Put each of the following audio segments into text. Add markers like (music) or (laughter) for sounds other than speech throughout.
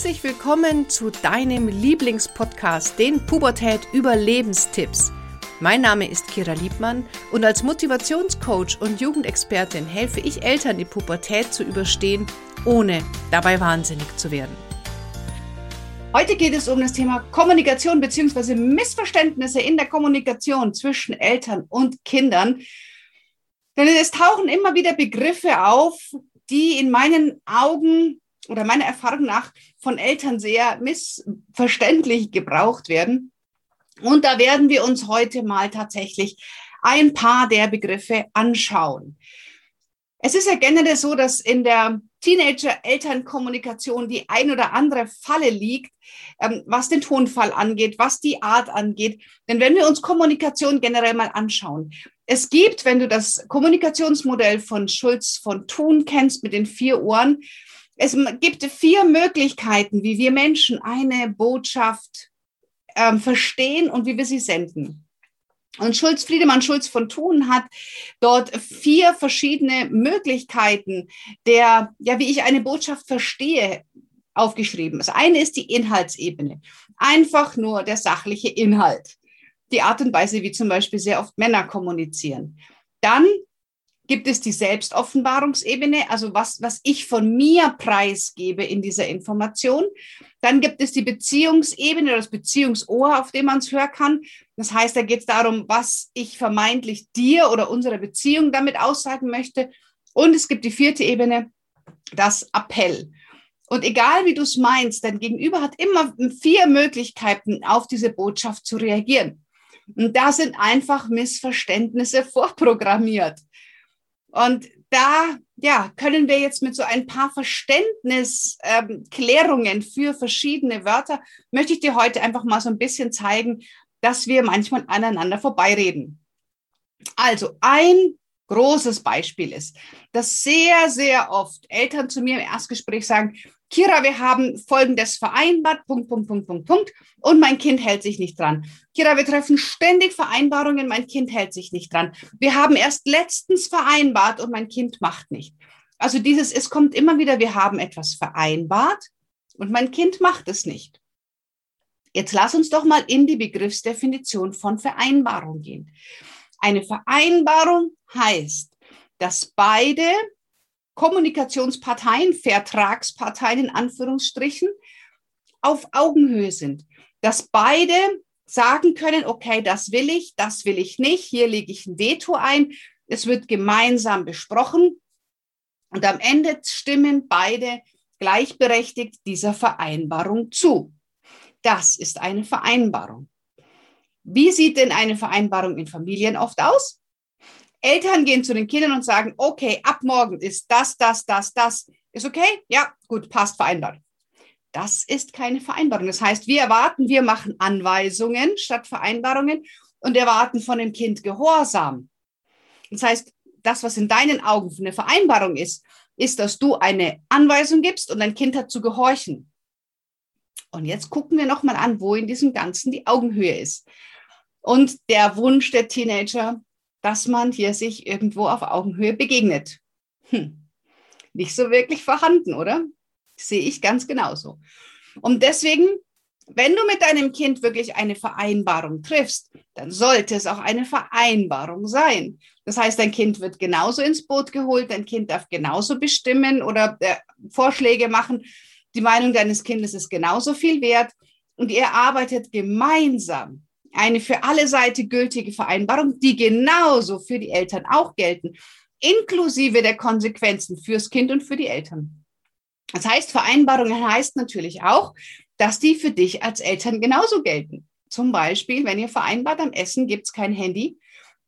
Herzlich willkommen zu deinem Lieblingspodcast, den Pubertät Überlebenstipps. Mein Name ist Kira Liebmann und als Motivationscoach und Jugendexpertin helfe ich Eltern, die Pubertät zu überstehen, ohne dabei wahnsinnig zu werden. Heute geht es um das Thema Kommunikation bzw. Missverständnisse in der Kommunikation zwischen Eltern und Kindern. Denn es tauchen immer wieder Begriffe auf, die in meinen Augen oder meiner Erfahrung nach von Eltern sehr missverständlich gebraucht werden. Und da werden wir uns heute mal tatsächlich ein paar der Begriffe anschauen. Es ist ja generell so, dass in der Teenager-Elternkommunikation die ein oder andere Falle liegt, ähm, was den Tonfall angeht, was die Art angeht. Denn wenn wir uns Kommunikation generell mal anschauen, es gibt, wenn du das Kommunikationsmodell von Schulz von Thun kennst mit den vier Ohren, es gibt vier Möglichkeiten, wie wir Menschen eine Botschaft ähm, verstehen und wie wir sie senden. Und Schulz, Friedemann Schulz von Thun hat dort vier verschiedene Möglichkeiten der, ja, wie ich eine Botschaft verstehe, aufgeschrieben. Das eine ist die Inhaltsebene. Einfach nur der sachliche Inhalt. Die Art und Weise, wie zum Beispiel sehr oft Männer kommunizieren. Dann gibt es die Selbstoffenbarungsebene, also was, was ich von mir preisgebe in dieser Information. Dann gibt es die Beziehungsebene oder das Beziehungsohr, auf dem man es hören kann. Das heißt, da geht es darum, was ich vermeintlich dir oder unserer Beziehung damit aussagen möchte. Und es gibt die vierte Ebene, das Appell. Und egal wie du es meinst, dein Gegenüber hat immer vier Möglichkeiten, auf diese Botschaft zu reagieren. Und da sind einfach Missverständnisse (laughs) vorprogrammiert. Und da ja, können wir jetzt mit so ein paar Verständnisklärungen ähm, für verschiedene Wörter, möchte ich dir heute einfach mal so ein bisschen zeigen, dass wir manchmal aneinander vorbeireden. Also ein großes Beispiel ist, dass sehr, sehr oft Eltern zu mir im Erstgespräch sagen, Kira, wir haben Folgendes vereinbart, Punkt, Punkt, Punkt, Punkt, Punkt, und mein Kind hält sich nicht dran. Kira, wir treffen ständig Vereinbarungen, mein Kind hält sich nicht dran. Wir haben erst letztens vereinbart und mein Kind macht nicht. Also dieses, es kommt immer wieder, wir haben etwas vereinbart und mein Kind macht es nicht. Jetzt lass uns doch mal in die Begriffsdefinition von Vereinbarung gehen. Eine Vereinbarung heißt, dass beide Kommunikationsparteien, Vertragsparteien in Anführungsstrichen, auf Augenhöhe sind. Dass beide sagen können, okay, das will ich, das will ich nicht, hier lege ich ein Veto ein, es wird gemeinsam besprochen und am Ende stimmen beide gleichberechtigt dieser Vereinbarung zu. Das ist eine Vereinbarung. Wie sieht denn eine Vereinbarung in Familien oft aus? Eltern gehen zu den Kindern und sagen, okay, ab morgen ist das, das, das, das. Ist okay? Ja, gut, passt, vereinbart. Das ist keine Vereinbarung. Das heißt, wir erwarten, wir machen Anweisungen statt Vereinbarungen und erwarten von dem Kind Gehorsam. Das heißt, das, was in deinen Augen eine Vereinbarung ist, ist, dass du eine Anweisung gibst und dein Kind hat zu gehorchen. Und jetzt gucken wir nochmal an, wo in diesem Ganzen die Augenhöhe ist. Und der Wunsch der Teenager, dass man hier sich irgendwo auf Augenhöhe begegnet. Hm. Nicht so wirklich vorhanden, oder? Sehe ich ganz genauso. Und deswegen, wenn du mit deinem Kind wirklich eine Vereinbarung triffst, dann sollte es auch eine Vereinbarung sein. Das heißt, dein Kind wird genauso ins Boot geholt, dein Kind darf genauso bestimmen oder äh, Vorschläge machen. Die Meinung deines Kindes ist genauso viel wert und ihr arbeitet gemeinsam eine für alle Seiten gültige Vereinbarung, die genauso für die Eltern auch gelten, inklusive der Konsequenzen fürs Kind und für die Eltern. Das heißt, Vereinbarungen heißt natürlich auch, dass die für dich als Eltern genauso gelten. Zum Beispiel, wenn ihr vereinbart, am Essen gibt es kein Handy,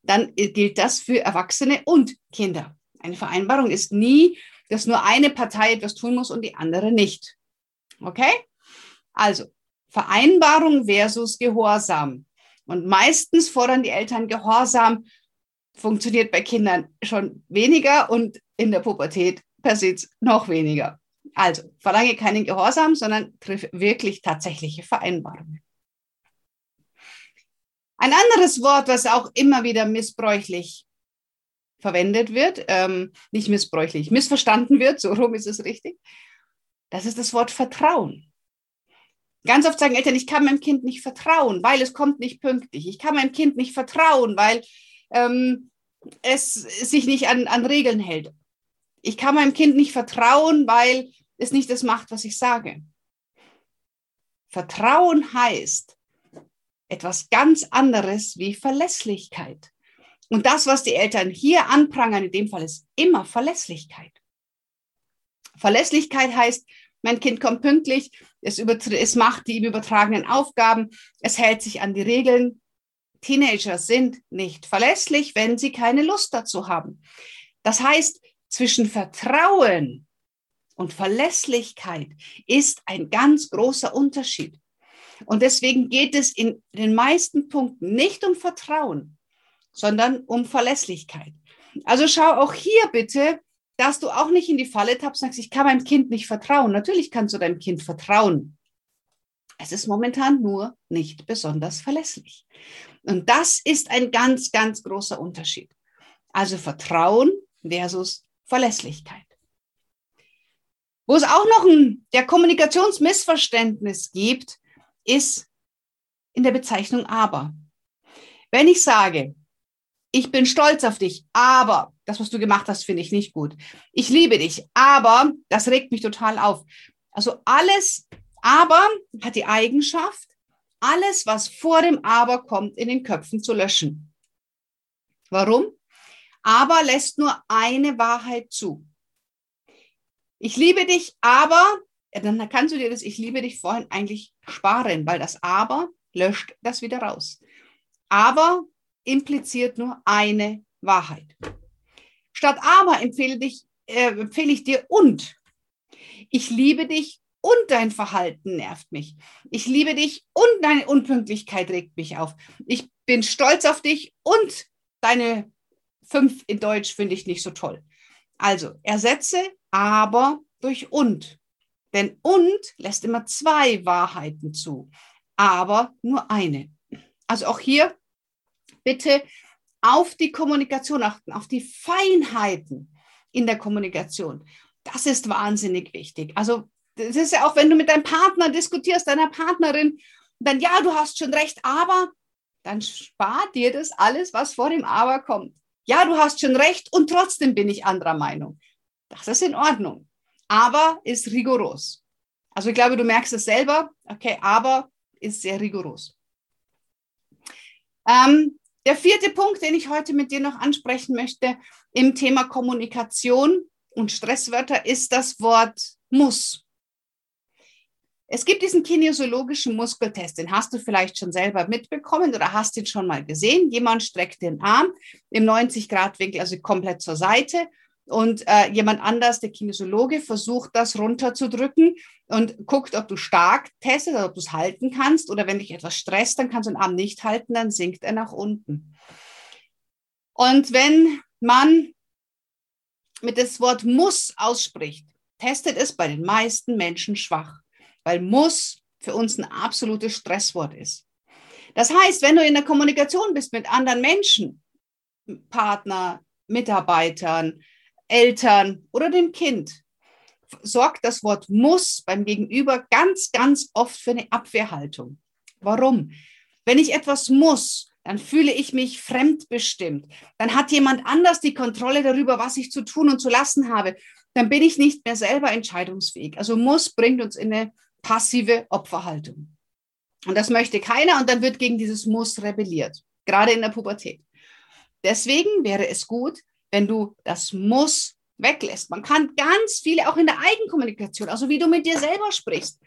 dann gilt das für Erwachsene und Kinder. Eine Vereinbarung ist nie, dass nur eine Partei etwas tun muss und die andere nicht. Okay? Also, Vereinbarung versus Gehorsam. Und meistens fordern die Eltern Gehorsam, funktioniert bei Kindern schon weniger und in der Pubertät passiert noch weniger. Also verlange keinen Gehorsam, sondern triff wirklich tatsächliche Vereinbarungen. Ein anderes Wort, was auch immer wieder missbräuchlich verwendet wird, ähm, nicht missbräuchlich, missverstanden wird, so rum ist es richtig, das ist das Wort Vertrauen. Ganz oft sagen Eltern, ich kann meinem Kind nicht vertrauen, weil es kommt nicht pünktlich. Ich kann meinem Kind nicht vertrauen, weil ähm, es sich nicht an, an Regeln hält. Ich kann meinem Kind nicht vertrauen, weil es nicht das macht, was ich sage. Vertrauen heißt etwas ganz anderes wie Verlässlichkeit. Und das, was die Eltern hier anprangern, in dem Fall ist immer Verlässlichkeit. Verlässlichkeit heißt, mein Kind kommt pünktlich, es, es macht die ihm übertragenen Aufgaben, es hält sich an die Regeln. Teenager sind nicht verlässlich, wenn sie keine Lust dazu haben. Das heißt, zwischen Vertrauen und Verlässlichkeit ist ein ganz großer Unterschied. Und deswegen geht es in den meisten Punkten nicht um Vertrauen, sondern um Verlässlichkeit. Also schau auch hier bitte, dass du auch nicht in die Falle tappst und sagst, ich kann meinem Kind nicht vertrauen. Natürlich kannst du deinem Kind vertrauen. Es ist momentan nur nicht besonders verlässlich. Und das ist ein ganz, ganz großer Unterschied. Also Vertrauen versus Verlässlichkeit. Wo es auch noch ein der Kommunikationsmissverständnis gibt, ist in der Bezeichnung aber. Wenn ich sage, ich bin stolz auf dich, aber das, was du gemacht hast, finde ich nicht gut. Ich liebe dich, aber das regt mich total auf. Also alles, aber hat die Eigenschaft, alles, was vor dem aber kommt, in den Köpfen zu löschen. Warum? Aber lässt nur eine Wahrheit zu. Ich liebe dich, aber, ja, dann kannst du dir das Ich liebe dich vorhin eigentlich sparen, weil das aber löscht das wieder raus. Aber impliziert nur eine Wahrheit. Statt aber empfehle, dich, äh, empfehle ich dir und. Ich liebe dich und dein Verhalten nervt mich. Ich liebe dich und deine Unpünktlichkeit regt mich auf. Ich bin stolz auf dich und deine fünf in Deutsch finde ich nicht so toll. Also ersetze aber durch und. Denn und lässt immer zwei Wahrheiten zu, aber nur eine. Also auch hier bitte auf die Kommunikation achten, auf die Feinheiten in der Kommunikation. Das ist wahnsinnig wichtig. Also das ist ja auch, wenn du mit deinem Partner diskutierst, deiner Partnerin, dann ja, du hast schon recht, aber dann spart dir das alles, was vor dem Aber kommt. Ja, du hast schon recht und trotzdem bin ich anderer Meinung. Das ist in Ordnung. Aber ist rigoros. Also ich glaube, du merkst es selber. Okay, aber ist sehr rigoros. Ähm, der vierte Punkt, den ich heute mit dir noch ansprechen möchte im Thema Kommunikation und Stresswörter, ist das Wort muss. Es gibt diesen kinesiologischen Muskeltest, den hast du vielleicht schon selber mitbekommen oder hast ihn schon mal gesehen. Jemand streckt den Arm im 90-Grad-Winkel, also komplett zur Seite und äh, jemand anders, der Kinesiologe, versucht das runterzudrücken und guckt, ob du stark testest, ob du es halten kannst oder wenn dich etwas stresst, dann kannst du den Arm nicht halten, dann sinkt er nach unten. Und wenn man mit das Wort muss ausspricht, testet es bei den meisten Menschen schwach, weil muss für uns ein absolutes Stresswort ist. Das heißt, wenn du in der Kommunikation bist mit anderen Menschen, Partner, Mitarbeitern, Eltern oder dem Kind sorgt das Wort muss beim Gegenüber ganz, ganz oft für eine Abwehrhaltung. Warum? Wenn ich etwas muss, dann fühle ich mich fremdbestimmt. Dann hat jemand anders die Kontrolle darüber, was ich zu tun und zu lassen habe. Dann bin ich nicht mehr selber entscheidungsfähig. Also muss bringt uns in eine passive Opferhaltung. Und das möchte keiner und dann wird gegen dieses Muss rebelliert, gerade in der Pubertät. Deswegen wäre es gut, wenn du das Muss weglässt. Man kann ganz viele auch in der Eigenkommunikation, also wie du mit dir selber sprichst.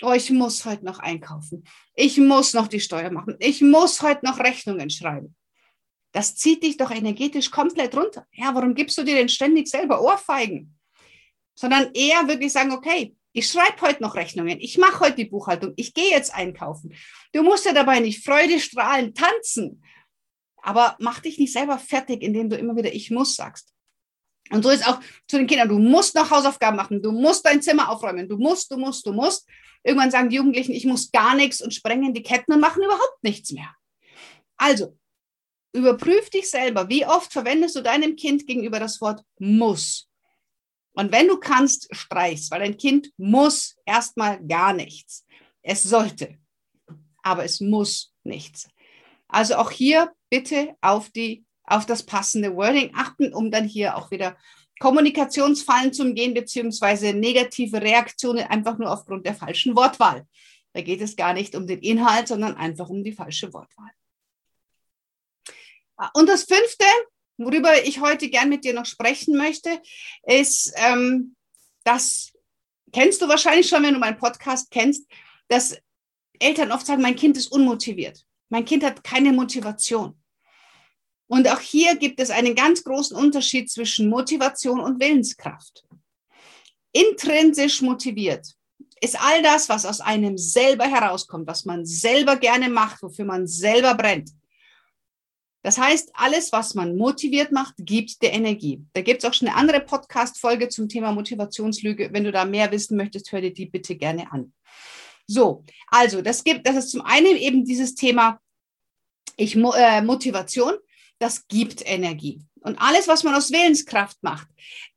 Oh, ich muss heute noch einkaufen. Ich muss noch die Steuer machen. Ich muss heute noch Rechnungen schreiben. Das zieht dich doch energetisch komplett runter. Ja, warum gibst du dir denn ständig selber Ohrfeigen? Sondern eher wirklich sagen, okay, ich schreibe heute noch Rechnungen, ich mache heute die Buchhaltung, ich gehe jetzt einkaufen. Du musst ja dabei nicht freudestrahlend tanzen, aber mach dich nicht selber fertig, indem du immer wieder ich muss sagst. Und so ist auch zu den Kindern, du musst noch Hausaufgaben machen, du musst dein Zimmer aufräumen, du musst, du musst, du musst. Irgendwann sagen die Jugendlichen, ich muss gar nichts und sprengen die Ketten und machen überhaupt nichts mehr. Also, überprüf dich selber, wie oft verwendest du deinem Kind gegenüber das Wort muss. Und wenn du kannst, streichst, weil dein Kind muss erstmal gar nichts. Es sollte, aber es muss nichts. Also auch hier bitte auf, die, auf das passende Wording achten, um dann hier auch wieder Kommunikationsfallen zu umgehen, beziehungsweise negative Reaktionen einfach nur aufgrund der falschen Wortwahl. Da geht es gar nicht um den Inhalt, sondern einfach um die falsche Wortwahl. Und das fünfte, worüber ich heute gern mit dir noch sprechen möchte, ist, ähm, das kennst du wahrscheinlich schon, wenn du meinen Podcast kennst, dass Eltern oft sagen, mein Kind ist unmotiviert. Mein Kind hat keine Motivation. Und auch hier gibt es einen ganz großen Unterschied zwischen Motivation und Willenskraft. Intrinsisch motiviert ist all das, was aus einem selber herauskommt, was man selber gerne macht, wofür man selber brennt. Das heißt, alles, was man motiviert macht, gibt der Energie. Da gibt es auch schon eine andere Podcast-Folge zum Thema Motivationslüge. Wenn du da mehr wissen möchtest, hör dir die bitte gerne an. So, also das gibt, das ist zum einen eben dieses Thema ich, äh, Motivation das gibt Energie. Und alles, was man aus Willenskraft macht,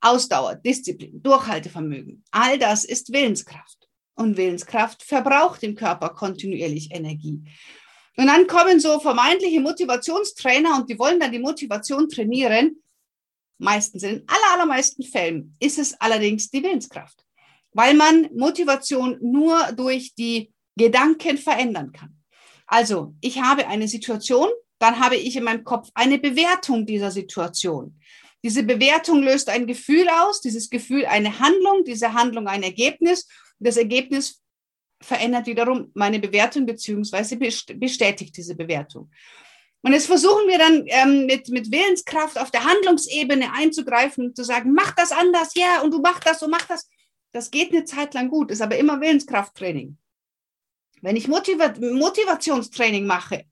Ausdauer, Disziplin, Durchhaltevermögen, all das ist Willenskraft. Und Willenskraft verbraucht im Körper kontinuierlich Energie. Und dann kommen so vermeintliche Motivationstrainer und die wollen dann die Motivation trainieren. Meistens, in aller, allermeisten Fällen ist es allerdings die Willenskraft, weil man Motivation nur durch die Gedanken verändern kann. Also, ich habe eine Situation, dann habe ich in meinem Kopf eine Bewertung dieser Situation. Diese Bewertung löst ein Gefühl aus, dieses Gefühl eine Handlung, diese Handlung ein Ergebnis. Das Ergebnis verändert wiederum meine Bewertung beziehungsweise bestätigt diese Bewertung. Und jetzt versuchen wir dann ähm, mit, mit Willenskraft auf der Handlungsebene einzugreifen und zu sagen, mach das anders, ja, und du mach das und mach das. Das geht eine Zeit lang gut, ist aber immer Willenskrafttraining. Wenn ich Motiva Motivationstraining mache,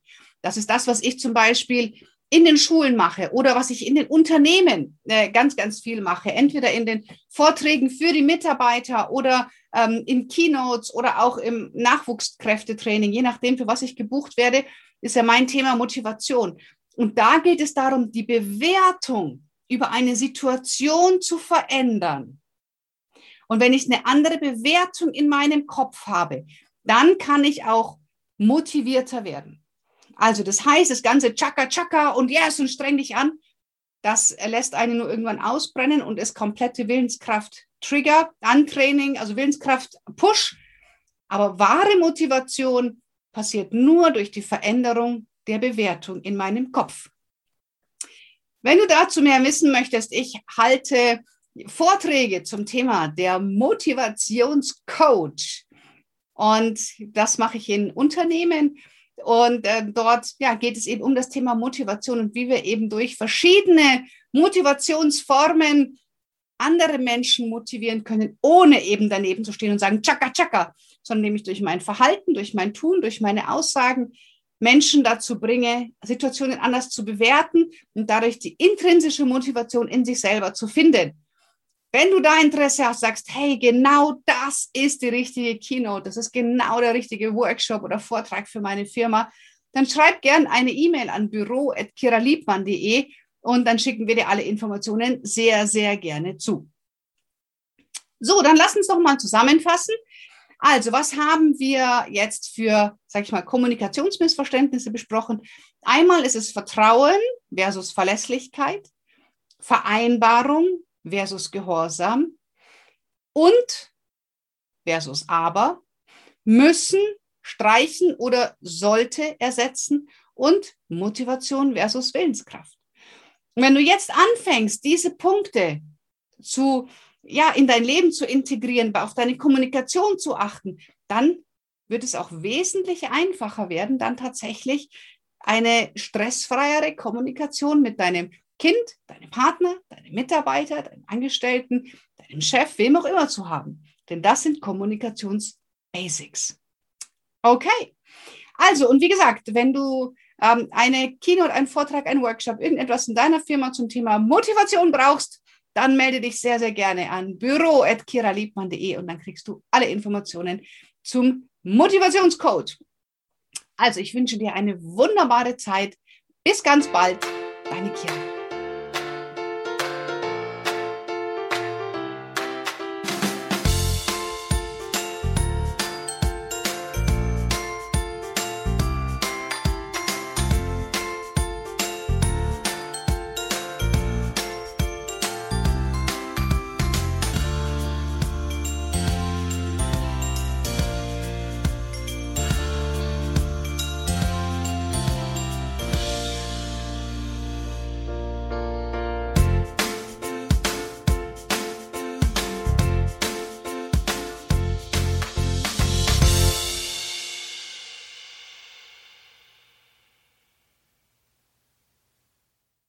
das ist das, was ich zum Beispiel in den Schulen mache oder was ich in den Unternehmen äh, ganz, ganz viel mache. Entweder in den Vorträgen für die Mitarbeiter oder ähm, in Keynotes oder auch im Nachwuchskräftetraining, je nachdem, für was ich gebucht werde, ist ja mein Thema Motivation. Und da geht es darum, die Bewertung über eine Situation zu verändern. Und wenn ich eine andere Bewertung in meinem Kopf habe, dann kann ich auch motivierter werden. Also das heißt, das ganze Chaka Chaka und yes und streng dich an, das lässt einen nur irgendwann ausbrennen und ist komplette Willenskraft Trigger, Antraining, also Willenskraft Push. Aber wahre Motivation passiert nur durch die Veränderung der Bewertung in meinem Kopf. Wenn du dazu mehr wissen möchtest, ich halte Vorträge zum Thema der Motivationscoach. Und das mache ich in Unternehmen und äh, dort ja, geht es eben um das Thema Motivation und wie wir eben durch verschiedene Motivationsformen andere Menschen motivieren können, ohne eben daneben zu stehen und sagen, tschakka, tschakka, sondern nämlich durch mein Verhalten, durch mein Tun, durch meine Aussagen Menschen dazu bringe, Situationen anders zu bewerten und dadurch die intrinsische Motivation in sich selber zu finden. Wenn du da Interesse hast, sagst, hey, genau das ist die richtige Keynote, das ist genau der richtige Workshop oder Vortrag für meine Firma, dann schreib gern eine E-Mail an büro.kiraliebmann.de und dann schicken wir dir alle Informationen sehr, sehr gerne zu. So, dann lass uns doch mal zusammenfassen. Also, was haben wir jetzt für, sag ich mal, Kommunikationsmissverständnisse besprochen? Einmal ist es Vertrauen versus Verlässlichkeit, Vereinbarung versus Gehorsam und versus aber, müssen, streichen oder sollte ersetzen und Motivation versus Willenskraft. Und wenn du jetzt anfängst, diese Punkte zu, ja, in dein Leben zu integrieren, auf deine Kommunikation zu achten, dann wird es auch wesentlich einfacher werden, dann tatsächlich eine stressfreiere Kommunikation mit deinem Kind, deinem Partner, deinem Mitarbeiter, deinem Angestellten, deinem Chef, wem auch immer zu haben. Denn das sind Kommunikationsbasics. Okay. Also, und wie gesagt, wenn du ähm, eine Keynote, einen Vortrag, einen Workshop, irgendetwas in deiner Firma zum Thema Motivation brauchst, dann melde dich sehr, sehr gerne an büro.kiraliebmann.de und dann kriegst du alle Informationen zum Motivationscode. Also, ich wünsche dir eine wunderbare Zeit. Bis ganz bald, deine Kira.